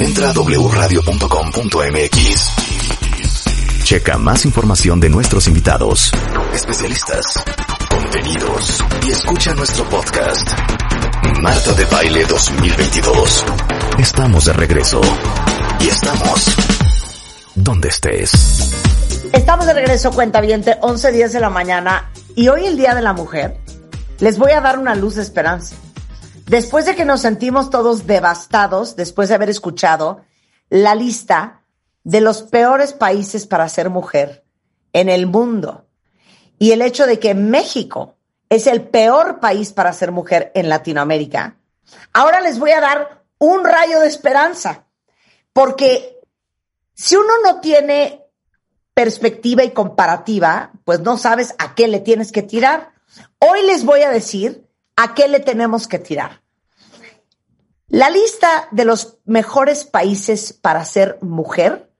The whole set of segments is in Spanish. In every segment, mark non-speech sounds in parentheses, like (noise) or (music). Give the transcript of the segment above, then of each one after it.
Entra a wradio.com.mx. Checa más información de nuestros invitados, especialistas, contenidos y escucha nuestro podcast. Marta de Baile 2022. Estamos de regreso y estamos donde estés. Estamos de regreso, cuenta viente, 11 días de la mañana y hoy el Día de la Mujer. Les voy a dar una luz de esperanza. Después de que nos sentimos todos devastados, después de haber escuchado la lista de los peores países para ser mujer en el mundo y el hecho de que México es el peor país para ser mujer en Latinoamérica, ahora les voy a dar un rayo de esperanza, porque si uno no tiene perspectiva y comparativa, pues no sabes a qué le tienes que tirar. Hoy les voy a decir ¿A qué le tenemos que tirar? La lista de los mejores países para ser mujer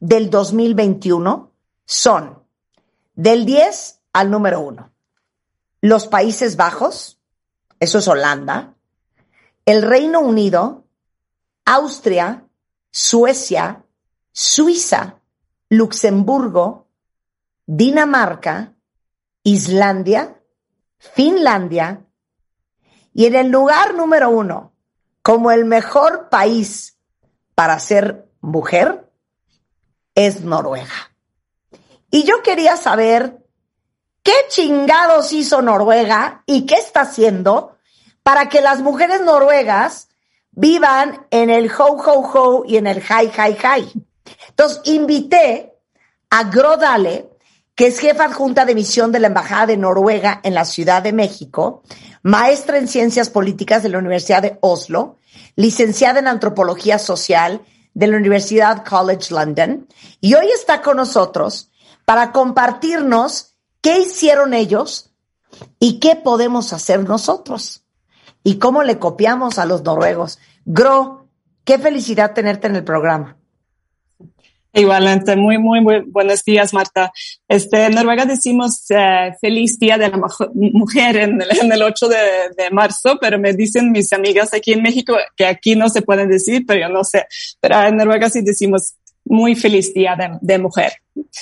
del 2021 son del 10 al número 1. Los Países Bajos, eso es Holanda, el Reino Unido, Austria, Suecia, Suiza, Luxemburgo, Dinamarca, Islandia, Finlandia, y en el lugar número uno, como el mejor país para ser mujer, es Noruega. Y yo quería saber qué chingados hizo Noruega y qué está haciendo para que las mujeres noruegas vivan en el ho, ho, ho y en el hi, hi, hi. Entonces invité a Grodale, que es jefa adjunta de misión de la Embajada de Noruega en la Ciudad de México, maestra en Ciencias Políticas de la Universidad de Oslo, licenciada en Antropología Social de la Universidad College London, y hoy está con nosotros para compartirnos qué hicieron ellos y qué podemos hacer nosotros y cómo le copiamos a los noruegos. Gro, qué felicidad tenerte en el programa. Igualmente, muy, muy, muy buenos días, Marta. Este, en Noruega decimos eh, feliz día de la mujer en el, en el 8 de, de, marzo, pero me dicen mis amigas aquí en México que aquí no se pueden decir, pero yo no sé. Pero en Noruega sí decimos muy feliz día de, de mujer.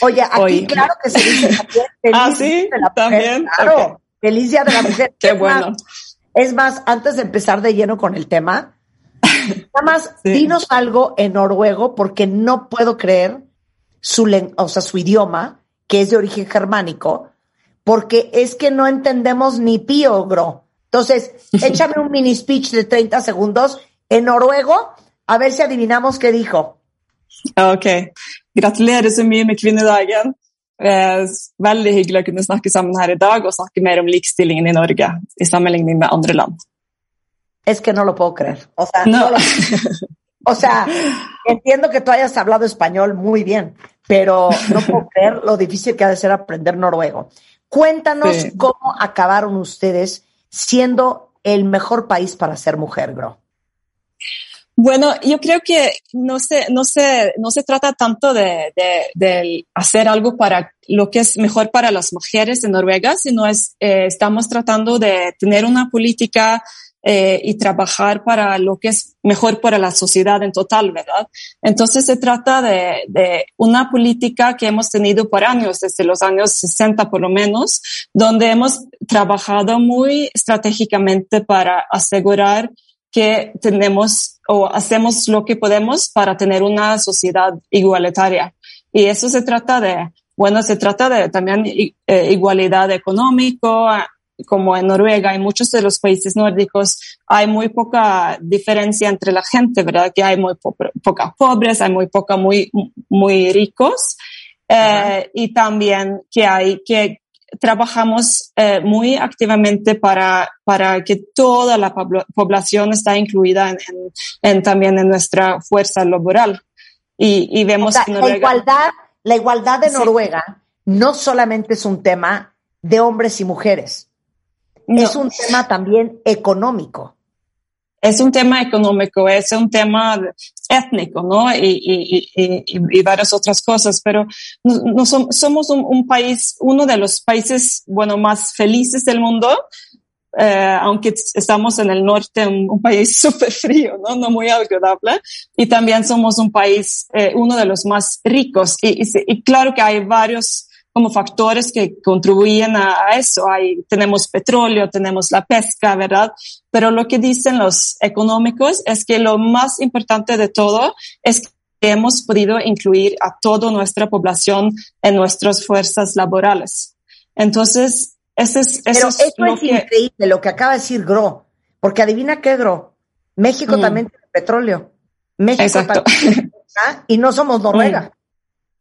Oye, aquí claro que se dice (laughs) feliz ah, sí, de la también. Mujer, claro, feliz día de la mujer. Qué bueno. es más, antes de empezar de lleno con el tema, (laughs) Nada más, sí. dinos algo en noruego porque no puedo creer su, o sea, su idioma, que es de origen germánico, porque es que no entendemos ni piogro. Entonces, (laughs) échame un mini speech de 30 segundos en noruego, a ver si adivinamos qué dijo. Ok. Gratulerer så mye med kvinnedagen. Eh, veldig hyggelig å kunne snakke sammen her i dag og snakke mer om likestillingen i Norge i sammenligning med andre land. Es que no lo puedo creer. O sea, no. no lo, o sea, entiendo que tú hayas hablado español muy bien, pero no puedo (laughs) creer lo difícil que ha de ser aprender noruego. Cuéntanos sí. cómo acabaron ustedes siendo el mejor país para ser mujer, Gro. Bueno, yo creo que no se, no se, no se trata tanto de, de, de, hacer algo para lo que es mejor para las mujeres en Noruega, sino es, eh, estamos tratando de tener una política eh, y trabajar para lo que es mejor para la sociedad en total, ¿verdad? Entonces se trata de, de, una política que hemos tenido por años, desde los años 60 por lo menos, donde hemos trabajado muy estratégicamente para asegurar que tenemos o hacemos lo que podemos para tener una sociedad igualitaria. Y eso se trata de, bueno, se trata de también eh, igualdad económica, como en Noruega y muchos de los países nórdicos, hay muy poca diferencia entre la gente, ¿verdad? Que hay muy po pocas pobres, hay muy poca muy, muy ricos. Eh, y también que hay, que trabajamos eh, muy activamente para, para que toda la población está incluida en, en, también en nuestra fuerza laboral. Y, y vemos que la igualdad, la igualdad de Noruega no solamente es un tema de hombres y mujeres, es un tema también económico es un tema económico, es un tema étnico, ¿no? Y, y, varias otras cosas, pero no, somos un, país, uno de los países, bueno, más felices del mundo, eh, aunque estamos en el norte, un, país (laughs) súper frío, ¿no? No muy agradable. Y también somos un país, eh, uno de los más ricos. y claro que hay varios como factores que contribuyen a, eso. Hay, tenemos petróleo, tenemos la pesca, ¿verdad? Pero lo que dicen los económicos es que lo más importante de todo es que hemos podido incluir a toda nuestra población en nuestras fuerzas laborales. Entonces, eso es, eso es, lo es increíble lo que acaba de decir Gro, porque adivina qué Gro, México mm. también tiene petróleo. México también, (laughs) y no somos Noruega. Mm.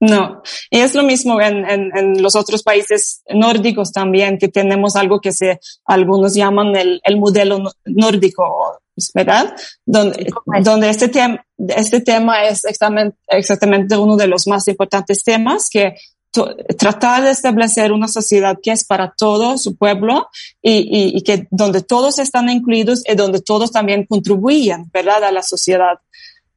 No, y es lo mismo en, en, los otros países nórdicos también, que tenemos algo que se, algunos llaman el, el modelo nórdico, ¿verdad? Donde, donde este, tema este tema es exactamente, exactamente uno de los más importantes temas, que tratar de establecer una sociedad que es para todo su pueblo y, y, y, que donde todos están incluidos y donde todos también contribuyen, ¿verdad? A la sociedad.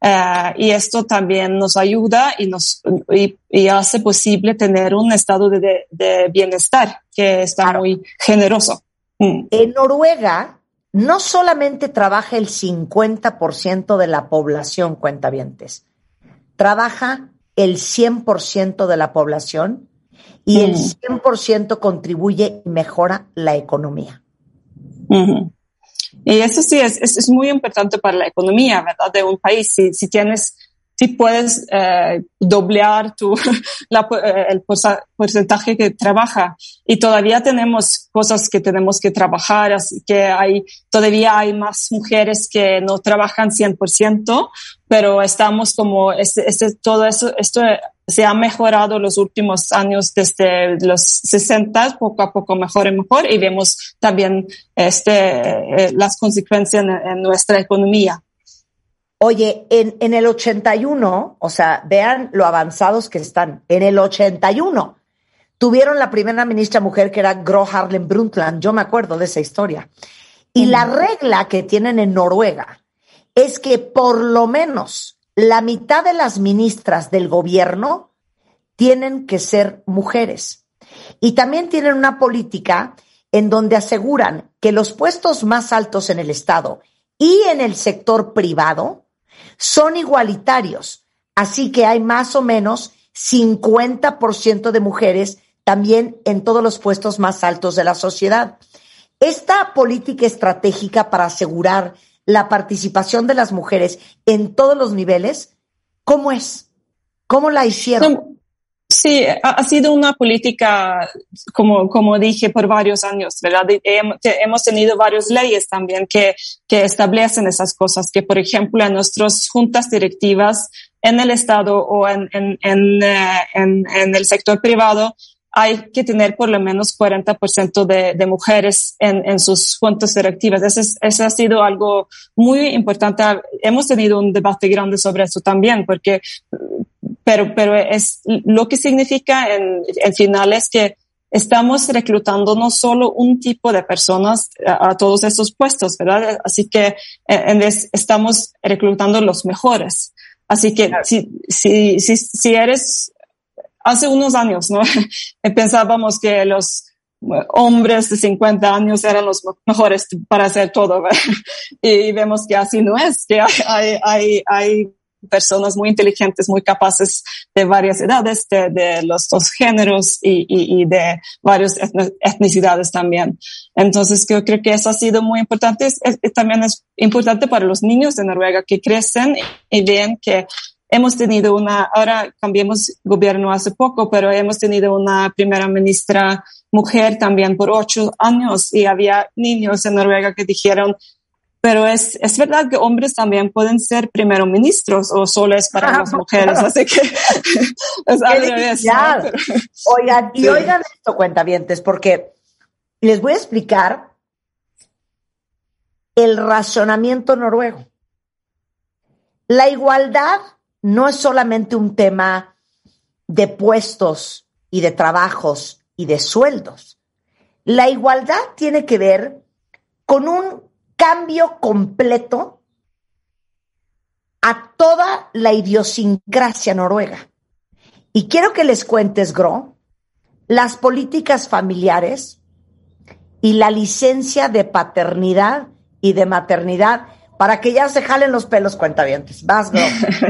Uh, y esto también nos ayuda y nos y, y hace posible tener un estado de, de, bienestar que está muy generoso. Mm. En Noruega no solamente trabaja el 50% de la población cuentavientes, trabaja el 100% de la población y el 100% mm. contribuye y mejora la economía. Y eso sí es, es, muy importante para la economía, ¿verdad? De un país. Si, si tienes, si puedes eh, doblear tu, (laughs) la, eh, el porcentaje que trabaja y todavía tenemos cosas que tenemos que trabajar, así que hay, todavía hay más mujeres que no trabajan 100%, pero estamos como, este, este, todo eso, esto se ha mejorado los últimos años desde los 60, poco a poco mejor y mejor, y vemos también este, eh, las consecuencias en, nuestra economía. Oye, en, en el 81, o sea, vean lo avanzados que están. En el 81 tuvieron la primera ministra mujer que era Gro Harlem Brundtland. Yo me acuerdo de esa historia. Y la regla que tienen en Noruega es que por lo menos la mitad de las ministras del gobierno tienen que ser mujeres. Y también tienen una política en donde aseguran que los puestos más altos en el Estado y en el sector privado son igualitarios. Así que hay más o menos 50% de mujeres también en todos los puestos más altos de la sociedad. Esta política estratégica para asegurar la participación de las mujeres en todos los niveles, ¿cómo es? ¿Cómo la hicieron? Sí, ha sido una política, como, como dije, por varios años, ¿verdad? Hemos tenido varias leyes también que, que establecen esas cosas, que por ejemplo en nuestras juntas directivas en el Estado o en, en, eh, en, en el sector privado, hay que tener por lo menos 40% de, de mujeres en, en, sus juntas directivas. Eso, ha sido algo muy importante. Hemos tenido un debate grande sobre eso también, porque, pero, pero es lo que significa en, en final es que estamos reclutando no solo un tipo de personas a, todos esos puestos, ¿verdad? Así que en vez, estamos reclutando los mejores. Así que si, si, si, si eres hace unos años, ¿no? (laughs) Pensábamos que los hombres de 50 años eran los mejores para hacer todo, (laughs) y vemos que así no es, que hay, hay, personas muy inteligentes, muy capaces de varias edades, de, los dos géneros y, de varias etnicidades también. Entonces, yo creo que eso ha sido muy importante. también es importante para los niños de Noruega que crecen y ven que hemos tenido una, ahora cambiamos gobierno hace poco, pero hemos tenido una primera ministra mujer también por ocho años y había niños en Noruega que dijeron, pero es, es verdad que hombres también pueden ser primero ministros o solo es para ah, las (laughs) mujeres, así que (laughs) es al revés. Oigan, y oigan esto, cuentavientes, porque les voy a explicar el razonamiento noruego. La igualdad no es solamente un tema de puestos y de trabajos y de sueldos. La igualdad tiene que ver con un cambio completo a toda la idiosincrasia noruega. Y quiero que les cuentes, Gro, las políticas familiares y la licencia de paternidad y de maternidad para que ya se jalen los pelos cuentavientes. Vas, Gro.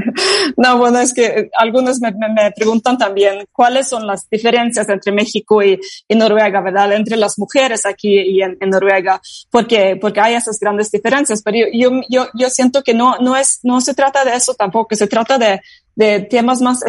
(laughs) no, bueno, es que algunos me, preguntan también cuáles son las diferencias entre México y, Noruega, ¿verdad? Entre las mujeres aquí y en, Noruega, porque, porque hay esas grandes diferencias. Pero yo, yo, yo, siento que no, no, es, no se trata de eso tampoco, se trata de, de temas más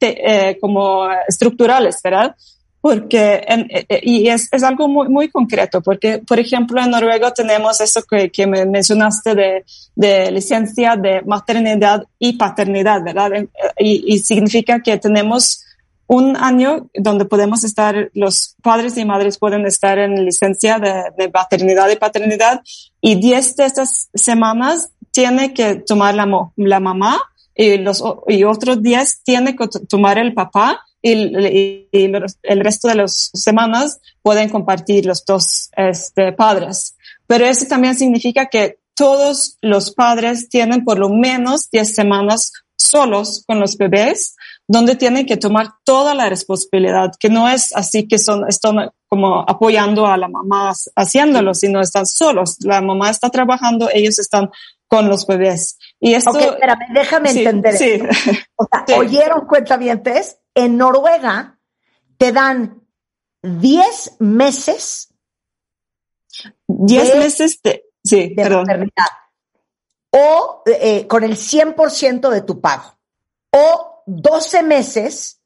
eh, como estructurales, ¿verdad? Porque eh, eh, y es, es algo muy, muy, concreto, porque, por ejemplo, en Noruega tenemos eso que, que me mencionaste de, de, licencia de maternidad y paternidad, ¿verdad? Eh, y, significa que tenemos un año donde podemos estar, los padres y madres pueden estar en licencia de, de maternidad y paternidad, y 10 de estas semanas tiene que tomar la, la mamá y los y otros 10 tiene que tomar el papá y, el resto de las semanas pueden compartir los dos este, padres. Pero eso también significa que todos los padres tienen por lo menos 10 semanas solos con los bebés, donde tienen que tomar toda la responsabilidad, que no es así que son, están como apoyando a la mamá haciéndolo, sino están solos. La mamá está trabajando, ellos están con los bebés. Y esto. espérame, déjame entender. Sí. O sea, (laughs) sí. ¿oyeron cuentavientes? En Noruega te dan 10 meses. 10 meses de, sí, perdón. O eh, con el 100% de tu pago. O 12 meses,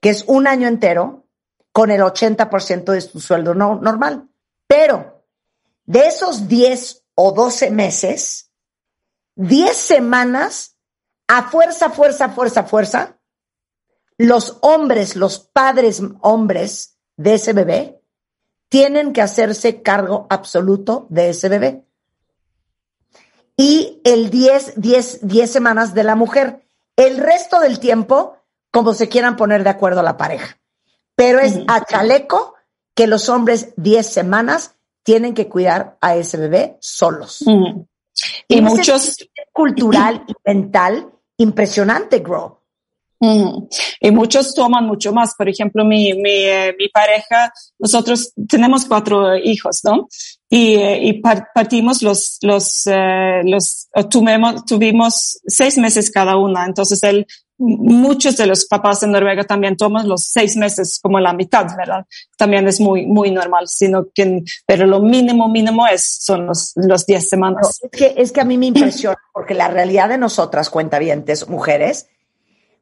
que es un año entero, con el 80% de tu sueldo no, normal. Pero de esos 10 o 12 meses, 10 semanas, a fuerza, fuerza, fuerza, fuerza, los hombres, los padres hombres de ese bebé, tienen que hacerse cargo absoluto de ese bebé. Y el 10, 10, 10 semanas de la mujer. El resto del tiempo, como se quieran poner de acuerdo a la pareja. Pero es a chaleco que los hombres 10 semanas tienen que cuidar a ese bebé solos. Y, muchos cultural y mental impresionante, Grow. Y muchos toman mucho más. Por ejemplo, mi, mi, eh, mi pareja, nosotros tenemos cuatro hijos, ¿no? Y, eh, y partimos los, los, eh, los, tuvimos, tuvimos seis meses cada una. Entonces él, muchos de los papás en Noruega también toman los seis meses como la mitad, ¿verdad? También es muy, muy normal, sino que, pero lo mínimo, mínimo es, son los, los diez semanas. es que, es que a mí me impresiona, porque la realidad de nosotras, cuentavientes, mujeres,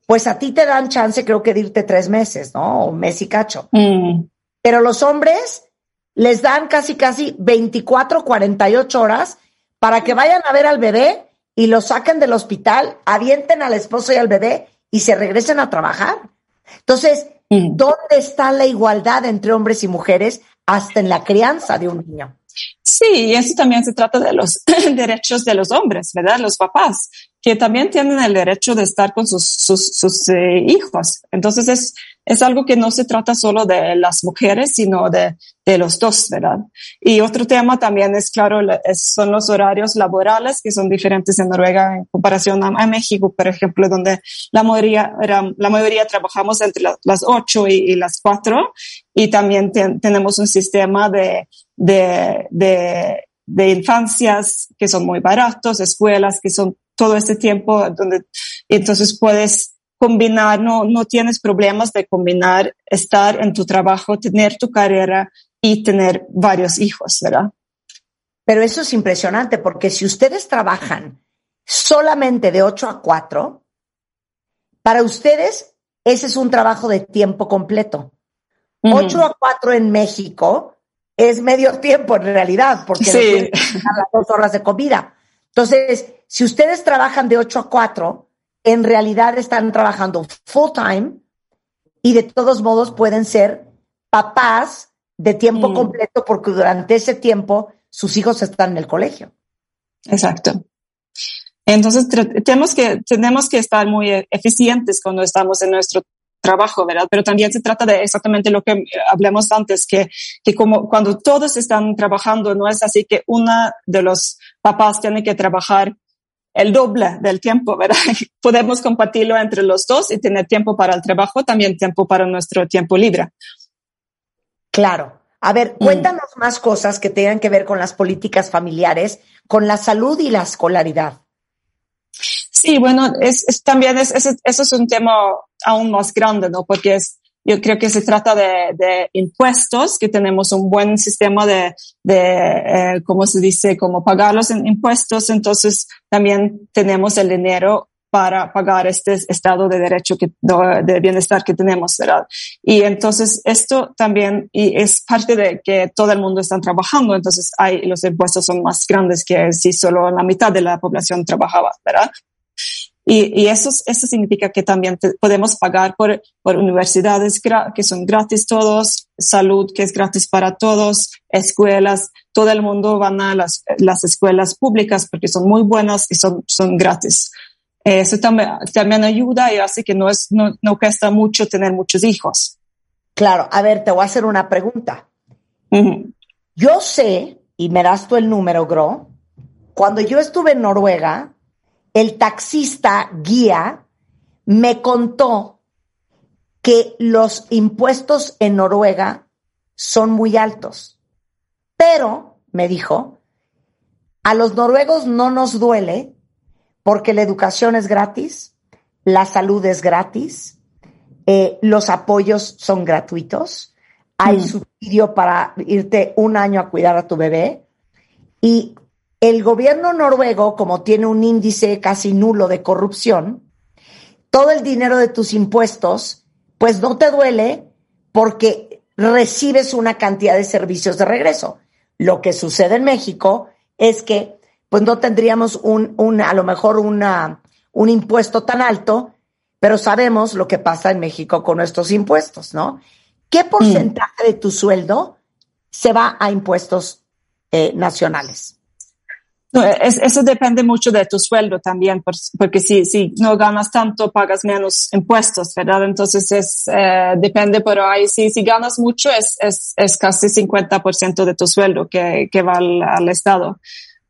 pues a ti te dan chance, creo que de irte tres meses, ¿no? O mes y cacho. Mm. Pero los hombres les dan casi, casi 24, 48 horas para que vayan a ver al bebé y lo saquen del hospital, avienten al esposo y al bebé y se regresen a trabajar. Entonces, mm. ¿dónde está la igualdad entre hombres y mujeres hasta en la crianza de un niño? Sí, y eso también se trata de los (laughs) derechos de los hombres, ¿verdad? Los papás que también tienen el derecho de estar con sus, sus, sus eh, hijos. Entonces es, es algo que no se trata solo de las mujeres, sino de, de los dos, ¿verdad? Y otro tema también es, claro, son los horarios laborales que son diferentes en Noruega en comparación a, México, por ejemplo, donde la mayoría, la mayoría trabajamos entre las ocho y, las cuatro y también tenemos un sistema de, de, de de infancias que son muy baratos, escuelas que son todo ese tiempo donde entonces puedes combinar, no, no tienes problemas de combinar estar en tu trabajo, tener tu carrera y tener varios hijos, ¿verdad? Pero eso es impresionante porque si ustedes trabajan solamente de 8 a 4, para ustedes ese es un trabajo de tiempo completo. 8 a 4 en México es medio tiempo en realidad, porque sí. las dos horas de comida. Entonces, si ustedes trabajan de 8 a 4, en realidad están trabajando full time y de todos modos pueden ser papás de tiempo Mm. completo porque durante ese tiempo sus hijos están en el colegio. Exacto. Entonces tenemos que, tenemos que estar muy e- eficientes cuando estamos en nuestro trabajo, ¿verdad? Pero también se trata de exactamente lo que hablamos antes, que, que como cuando todos están trabajando, no es así que una de los papás tiene que trabajar el doble del tiempo, ¿verdad? (laughs) Podemos compartirlo entre los dos y tener tiempo para el trabajo, también tiempo para nuestro tiempo libre. Claro. A ver, Mm. cuéntanos más cosas que tengan que ver con las políticas familiares, con la salud y la escolaridad. Sí, bueno, es, es también es, es- eso es un tema aún más grande, ¿no? Porque es, yo creo que se trata de, de impuestos, que tenemos un buen sistema de, de eh, ¿cómo se dice? Como pagar los impuestos. Entonces, también tenemos el dinero para pagar este estado de derecho que, de bienestar que tenemos, ¿verdad? Y entonces esto también y es parte de que todo el mundo está trabajando, entonces hay, los impuestos son más grandes que si solo la mitad de la población trabajaba, ¿verdad? Y, y eso, eso significa que también te- podemos pagar por, por universidades que son gratis todos, salud que es gratis para todos, escuelas, todo el mundo van a las, las escuelas públicas porque son muy buenas y son, son gratis. Eso también, también ayuda y hace que no, es, no, no cuesta mucho tener muchos hijos. Claro, a ver, te voy a hacer una pregunta. Yo sé, y me das tú el número, Gro, cuando yo estuve en Noruega, el taxista guía me contó que los impuestos en Noruega son muy altos. Pero, me dijo, a los noruegos no nos duele porque la educación es gratis, la salud es gratis, eh, los apoyos son gratuitos, hay Mm. subsidio para irte un año a cuidar a tu bebé y el gobierno noruego, como tiene un índice casi nulo de corrupción, todo el dinero de tus impuestos, pues no te duele porque recibes una cantidad de servicios de regreso. Lo que sucede en México es que pues no tendríamos un, un a lo mejor una, un impuesto tan alto, pero sabemos lo que pasa en México con nuestros impuestos, ¿no? ¿Qué porcentaje de tu sueldo se va a impuestos eh, nacionales? No, es- eso depende mucho de tu sueldo también, por- porque si, si no ganas tanto, pagas menos impuestos, ¿verdad? Entonces es, eh, depende, pero ahí si, si ganas mucho, es, es, es casi 50% de tu sueldo que, que va al, al Estado.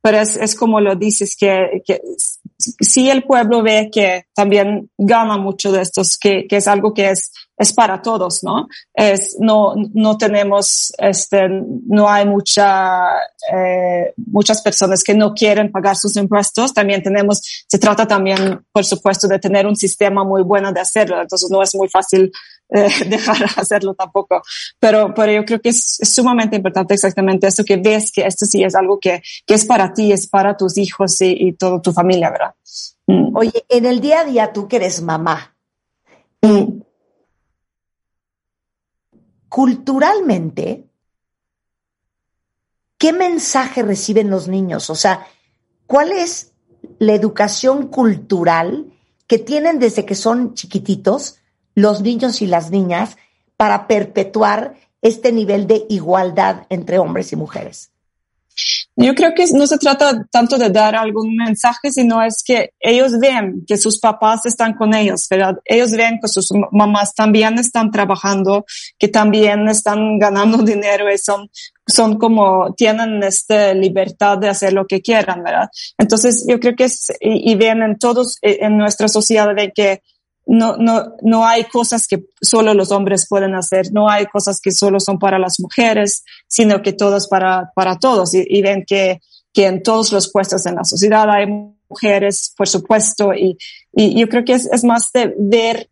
Pero es, es como lo dices, que, que si el pueblo ve que también gana mucho de estos, que, que es algo que es, es para todos, ¿no? Es, no, no tenemos, este, no hay mucha, eh, muchas personas que no quieren pagar sus impuestos. También tenemos, se trata también, por supuesto, de tener un sistema muy bueno de hacerlo. Entonces no es muy fácil eh, (laughs) dejar de hacerlo tampoco. Pero, pero yo creo que es, sumamente importante exactamente eso, que ves que esto sí es algo que, que es para ti, es para tus hijos y, y toda tu familia, ¿verdad? Mm. Oye, en el día a día tú que eres mamá, culturalmente, ¿qué mensaje reciben los niños? O sea, ¿cuál es la educación cultural que tienen desde que son chiquititos los niños y las niñas para perpetuar este nivel de igualdad entre hombres y mujeres? Yo creo que no se trata tanto de dar algún mensaje, sino es que ellos ven que sus papás están con ellos, ¿verdad? Ellos ven que sus mamás también están trabajando, que también están ganando (laughs) dinero y son, son como, tienen esta libertad de hacer lo que quieran, ¿verdad? Entonces, yo creo que es, y, y ven en todos, eh, en nuestra sociedad de que no, no, no hay cosas que solo los hombres pueden hacer, no hay cosas que solo son para las mujeres, sino que todos para, para todos. Y, y ven que, que en todos los puestos en la sociedad hay mujeres, por supuesto, y, y yo creo que es, es más de ver,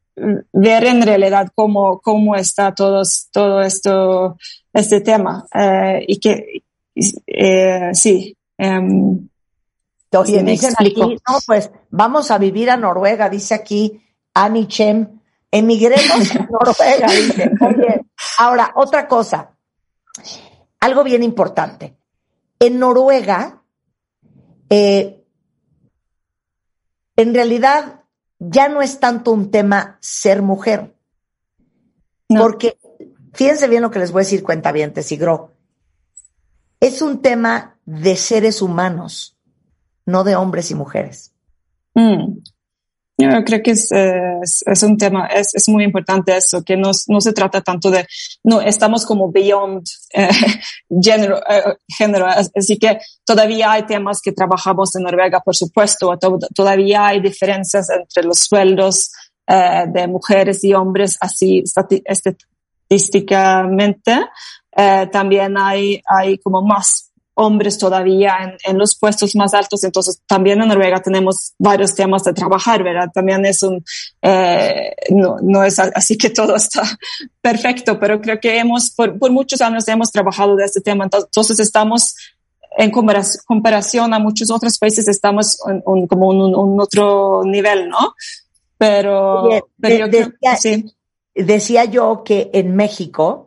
ver en realidad cómo, cómo está todos, todo esto, este tema. Eh, y que, eh, sí. Um, Sí, me dicen explico. aquí, no, pues vamos a vivir a Noruega, dice aquí Annie Chem. Emigremos (laughs) a Noruega, dice. Oye, ahora, otra cosa. algo bien importante. En Noruega, eh, en realidad ya no es tanto un tema ser mujer. Porque, fíjense bien lo que les voy a decir, cuenta bien, Gro. Es un tema de seres humanos, no de hombres y mujeres. Mm. Yo creo que es, es, un tema, es, es, muy importante eso, que no, no, se trata tanto de, no, estamos como beyond eh, (laughs) género, eh, género, así que todavía hay temas que trabajamos en Noruega, por supuesto, todavía hay diferencias entre los sueldos eh, de mujeres y hombres, así estadísticamente. También hay, hay como más hombres todavía en, en, los puestos más altos. Entonces, también en Noruega tenemos varios temas de trabajar, ¿verdad? También es un, eh, no, no es así que todo está (laughs) perfecto, pero creo que hemos, por, por muchos años hemos trabajado de este tema. Entonces, estamos en comparación a muchos otros países, estamos en, un, como un, un, otro nivel, ¿no? Pero, pero yo decía, sí. decía yo que en México,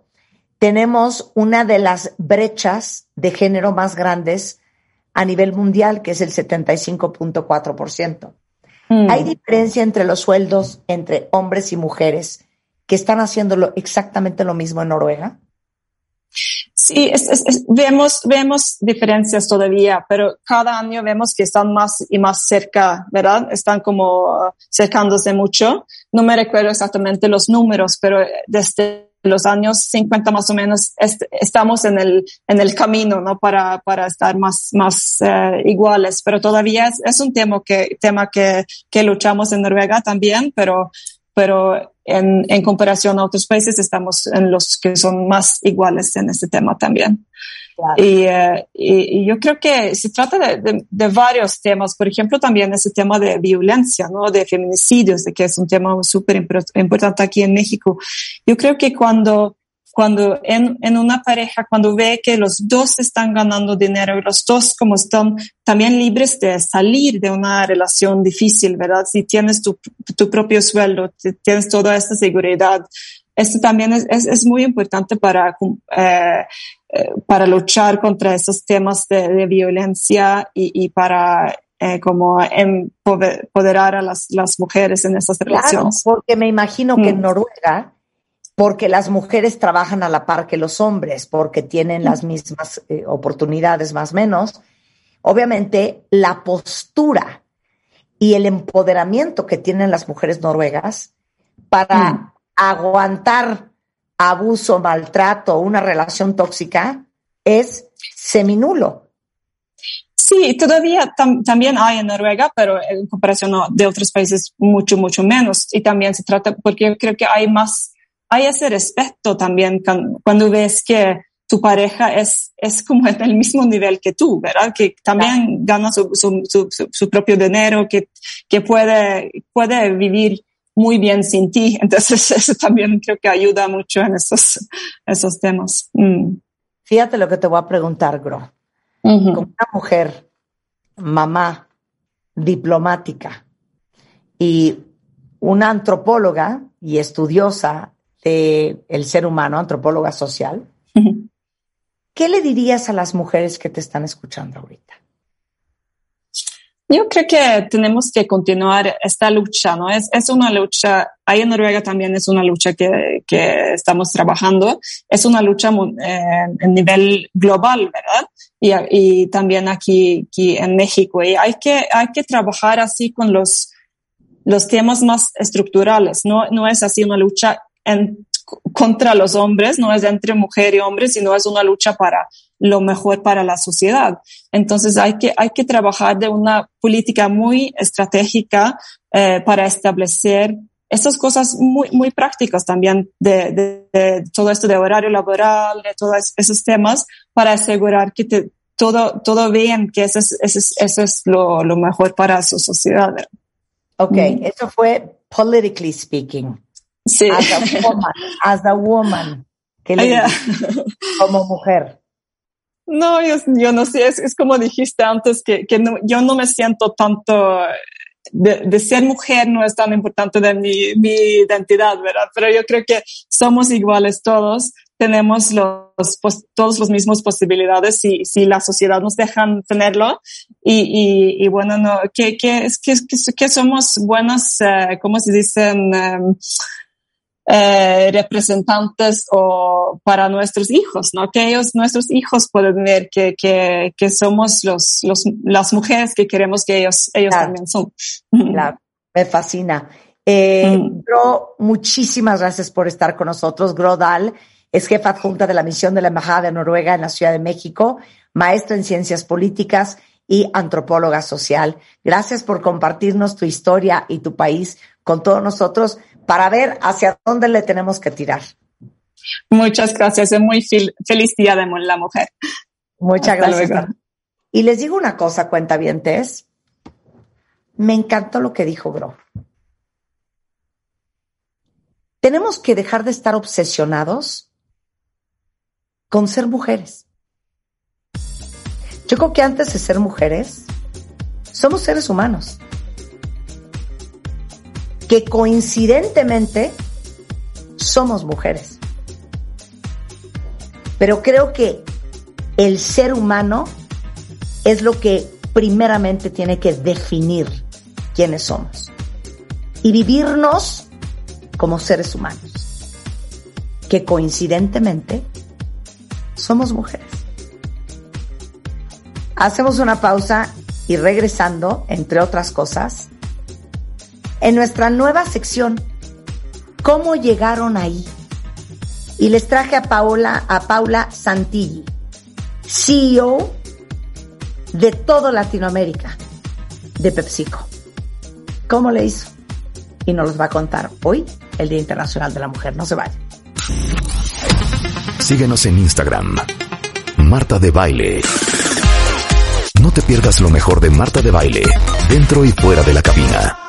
tenemos una de las brechas de género más grandes a nivel mundial, que es el 75.4%. Mm. Hay diferencia entre los sueldos entre hombres y mujeres que están haciendo exactamente lo mismo en Noruega. Sí, vemos, vemos diferencias todavía, pero cada año vemos que están más y más cerca, ¿verdad? Están como cercándose mucho. No me recuerdo exactamente los números, pero desde los años 50 más o menos estamos en el, en el camino, ¿no? Para, para estar más, más eh, iguales, pero todavía es, es, un tema que, tema que, que luchamos en Noruega también, pero, pero en, en comparación a otros países estamos en los que son más iguales en este tema también. Eh, y, y, yo creo que se trata de, de, varios temas, por ejemplo, también ese tema de violencia, ¿no? De feminicidios, de que es un tema súper importante aquí en México. Yo creo que cuando, cuando en, en una pareja, cuando ve que los dos están ganando dinero y los dos como están también libres de salir de una relación difícil, ¿verdad? Si tienes tu, tu propio sueldo, tienes toda esta seguridad, esto también es, es, es muy importante para eh, eh, para luchar contra esos temas de, violencia y, para eh, como empoderar a las, las, mujeres en esas relaciones. porque me imagino que en mm. Noruega, porque las mujeres trabajan a la par que los hombres, porque tienen las mismas eh, oportunidades más o menos, obviamente la postura y el empoderamiento que tienen las mujeres noruegas para mm. aguantar abuso, maltrato, una relación tóxica, es seminulo. Sí, todavía también hay en Noruega, pero en comparación de otros países mucho, mucho menos. Y también se trata, porque yo creo que hay más, hay ese respeto también cuando ves que tu pareja es, es como en el mismo nivel que tú, ¿verdad? Que también gana su, su, su, su, propio dinero, que, que puede, puede vivir muy bien sin ti. (laughs) Entonces eso también creo que ayuda mucho en esos, esos temas. Mm. Fíjate lo que te voy a preguntar, Gro. Como una mujer, mamá, diplomática y una antropóloga y estudiosa del el ser humano, antropóloga social, ¿qué le dirías a las mujeres que te están escuchando ahorita? Yo creo que tenemos que continuar esta lucha, ¿no? Es, es una lucha, ahí en Noruega también es una lucha que, que estamos trabajando, es una lucha eh, en nivel global, ¿verdad? Y, y también aquí, aquí en México. Y hay que, hay que trabajar así con los, los temas más estructurales, no, no es así una lucha en, contra los hombres, no es entre mujer y hombre, sino es una lucha para lo mejor para la sociedad. Entonces hay que, hay que trabajar de una política muy estratégica eh, para establecer estas cosas muy, muy prácticas también de, de, todo esto de horario laboral, de todos esos temas, para asegurar que te, todo, todo bien, que eso es, eso es, eso es lo, lo, mejor para su sociedad. Ok, mm. eso fue politically speaking. Sí. As a woman, as a woman. Que le como mujer. No, yo, yo no sé, es, es, como dijiste antes, que, que no, yo no me siento tanto, de, de, ser mujer no es tan importante de mi, mi identidad, ¿verdad? Pero yo creo que somos iguales todos, tenemos los, pues, todos los mismos posibilidades si, si la sociedad nos dejan tenerlo. Y, y, bueno, no, que, que, que, que somos buenos, eh, ¿cómo se dicen? Em, eh, representantes o para nuestros hijos, ¿no? Que ellos, nuestros hijos pueden ver que, que, que somos los, los, las mujeres que queremos que ellos, ellos también son. (laughs) Claro, me fascina. Eh, Gro, muchísimas gracias por estar con nosotros. Gro Dahl es jefa adjunta de la misión de la Embajada de Noruega en la Ciudad de México, maestra en ciencias políticas y antropóloga social. Gracias por compartirnos tu historia y tu país con todos nosotros para ver hacia dónde le tenemos que tirar. Muchas gracias. Es muy feliz día de la mujer. Muchas gracias. Y les digo una cosa, cuenta cuentavientes. Me encantó lo que dijo Gro. Tenemos que dejar de estar obsesionados con ser mujeres. Yo creo que antes de ser mujeres, somos seres humanos que coincidentemente somos mujeres. Pero creo que el ser humano es lo que primeramente tiene que definir quiénes somos y vivirnos como seres humanos, que coincidentemente somos mujeres. Hacemos una pausa y regresando, entre otras cosas, en nuestra nueva sección, ¿Cómo llegaron ahí? Y les traje a Paola, a Paula Santilli, CEO de todo Latinoamérica, de PepsiCo. ¿Cómo le hizo? Y nos los va a contar hoy, el Día Internacional de la Mujer. No se vayan. Síguenos en Instagram. Marta de Baile. No te pierdas lo mejor de Marta de Baile, dentro y fuera de la cabina